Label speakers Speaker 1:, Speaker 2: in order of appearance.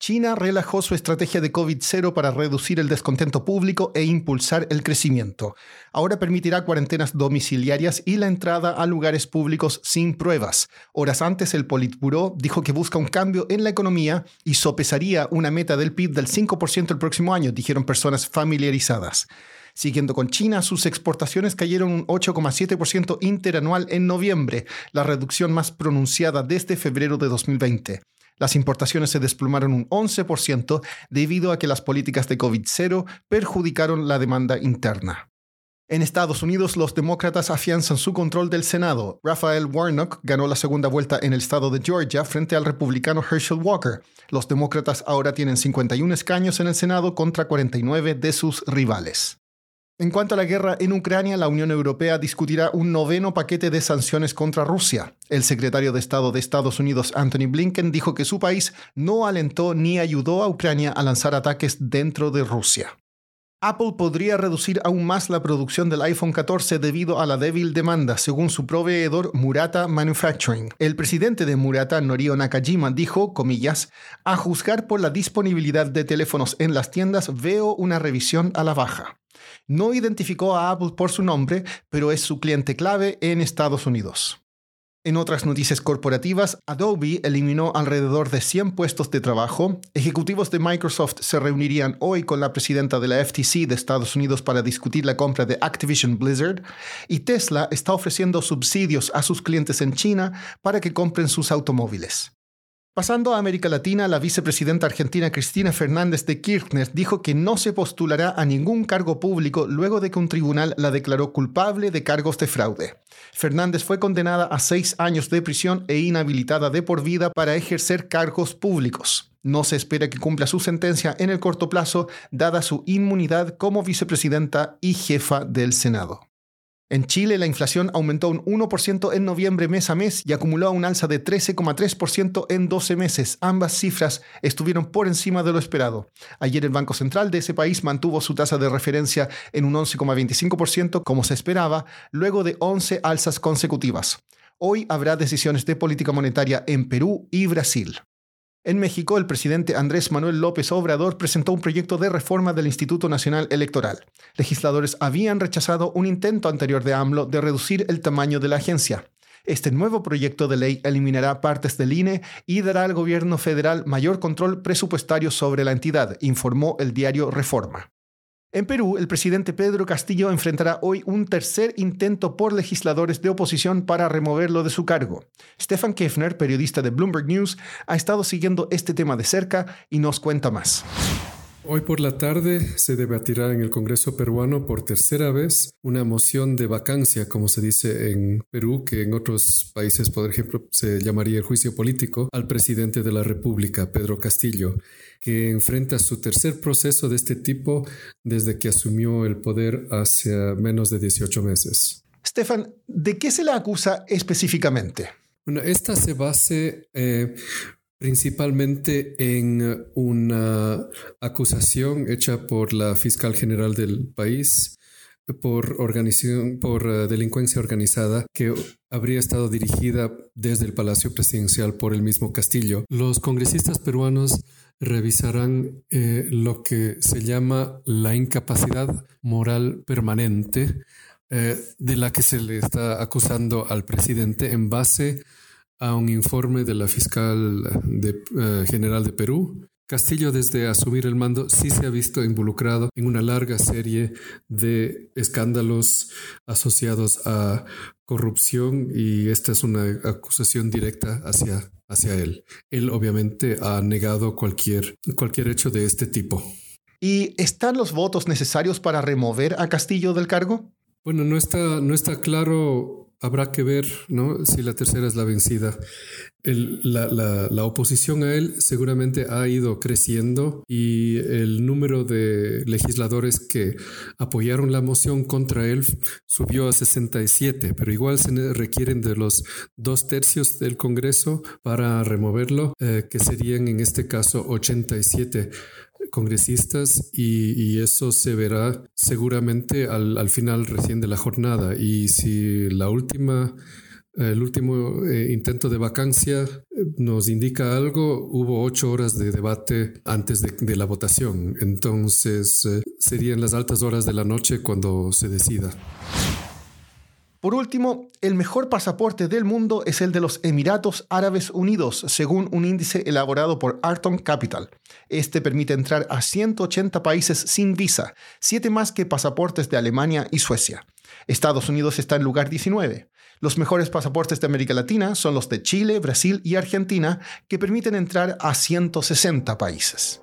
Speaker 1: China relajó su estrategia de COVID-0 para reducir el descontento público e impulsar el crecimiento. Ahora permitirá cuarentenas domiciliarias y la entrada a lugares públicos sin pruebas. Horas antes, el Politburo dijo que busca un cambio en la economía y sopesaría una meta del PIB del 5% el próximo año, dijeron personas familiarizadas. Siguiendo con China, sus exportaciones cayeron un 8,7% interanual en noviembre, la reducción más pronunciada desde febrero de 2020. Las importaciones se desplomaron un 11% debido a que las políticas de COVID-0 perjudicaron la demanda interna. En Estados Unidos, los demócratas afianzan su control del Senado. Raphael Warnock ganó la segunda vuelta en el estado de Georgia frente al republicano Herschel Walker. Los demócratas ahora tienen 51 escaños en el Senado contra 49 de sus rivales. En cuanto a la guerra en Ucrania, la Unión Europea discutirá un noveno paquete de sanciones contra Rusia. El secretario de Estado de Estados Unidos, Anthony Blinken, dijo que su país no alentó ni ayudó a Ucrania a lanzar ataques dentro de Rusia. Apple podría reducir aún más la producción del iPhone 14 debido a la débil demanda, según su proveedor Murata Manufacturing. El presidente de Murata, Norio Nakajima, dijo, comillas, a juzgar por la disponibilidad de teléfonos en las tiendas, veo una revisión a la baja. No identificó a Apple por su nombre, pero es su cliente clave en Estados Unidos. En otras noticias corporativas, Adobe eliminó alrededor de 100 puestos de trabajo. Ejecutivos de Microsoft se reunirían hoy con la presidenta de la FTC de Estados Unidos para discutir la compra de Activision Blizzard. Y Tesla está ofreciendo subsidios a sus clientes en China para que compren sus automóviles. Pasando a América Latina, la vicepresidenta argentina Cristina Fernández de Kirchner dijo que no se postulará a ningún cargo público luego de que un tribunal la declaró culpable de cargos de fraude. Fernández fue condenada a seis años de prisión e inhabilitada de por vida para ejercer cargos públicos. No se espera que cumpla su sentencia en el corto plazo, dada su inmunidad como vicepresidenta y jefa del Senado. En Chile, la inflación aumentó un 1% en noviembre mes a mes y acumuló un alza de 13,3% en 12 meses. Ambas cifras estuvieron por encima de lo esperado. Ayer el Banco Central de ese país mantuvo su tasa de referencia en un 11,25% como se esperaba, luego de 11 alzas consecutivas. Hoy habrá decisiones de política monetaria en Perú y Brasil. En México, el presidente Andrés Manuel López Obrador presentó un proyecto de reforma del Instituto Nacional Electoral. Legisladores habían rechazado un intento anterior de AMLO de reducir el tamaño de la agencia. Este nuevo proyecto de ley eliminará partes del INE y dará al gobierno federal mayor control presupuestario sobre la entidad, informó el diario Reforma. En Perú, el presidente Pedro Castillo enfrentará hoy un tercer intento por legisladores de oposición para removerlo de su cargo. Stefan Kefner, periodista de Bloomberg News, ha estado siguiendo este tema de cerca y nos cuenta más.
Speaker 2: Hoy por la tarde se debatirá en el Congreso peruano por tercera vez una moción de vacancia, como se dice en Perú, que en otros países, por ejemplo, se llamaría el juicio político, al presidente de la República, Pedro Castillo, que enfrenta su tercer proceso de este tipo desde que asumió el poder hace menos de 18 meses.
Speaker 1: Stefan, ¿de qué se le acusa específicamente?
Speaker 2: Bueno, esta se base eh, principalmente en una acusación hecha por la fiscal general del país por por eh, delincuencia organizada que habría estado dirigida desde el Palacio Presidencial por el mismo Castillo. Los congresistas peruanos revisarán eh, lo que se llama la incapacidad moral permanente eh, de la que se le está acusando al presidente en base a un informe de la fiscal eh, general de Perú. Castillo, desde asumir el mando, sí se ha visto involucrado en una larga serie de escándalos asociados a corrupción y esta es una acusación directa hacia, hacia él. Él obviamente ha negado cualquier, cualquier hecho de este tipo.
Speaker 1: ¿Y están los votos necesarios para remover a Castillo del cargo?
Speaker 2: Bueno, no está, no está claro habrá que ver ¿no? si la tercera es la vencida. la, oposición a él seguramente ha ido creciendo y el número de legisladores que apoyaron la moción contra él subió a 67, pero igual se requieren de los dos tercios del Congreso para removerlo, eh, que serían en este caso 87 congresistas y, eso se verá seguramente al, final recién de la jornada. Y si la última, el último eh, intento de vacancia eh, nos indica algo, hubo ocho horas de debate antes de, la votación. Entonces eh, serían las altas horas de la noche cuando se decida.
Speaker 1: Por último, el mejor pasaporte del mundo es el de los Emiratos Árabes Unidos, según un índice elaborado por Arton Capital. Este permite entrar a 180 países sin visa, siete más que pasaportes de Alemania y Suecia. Estados Unidos está en lugar 19. Los mejores pasaportes de América Latina son los de Chile, Brasil y Argentina, que permiten entrar a 160 países.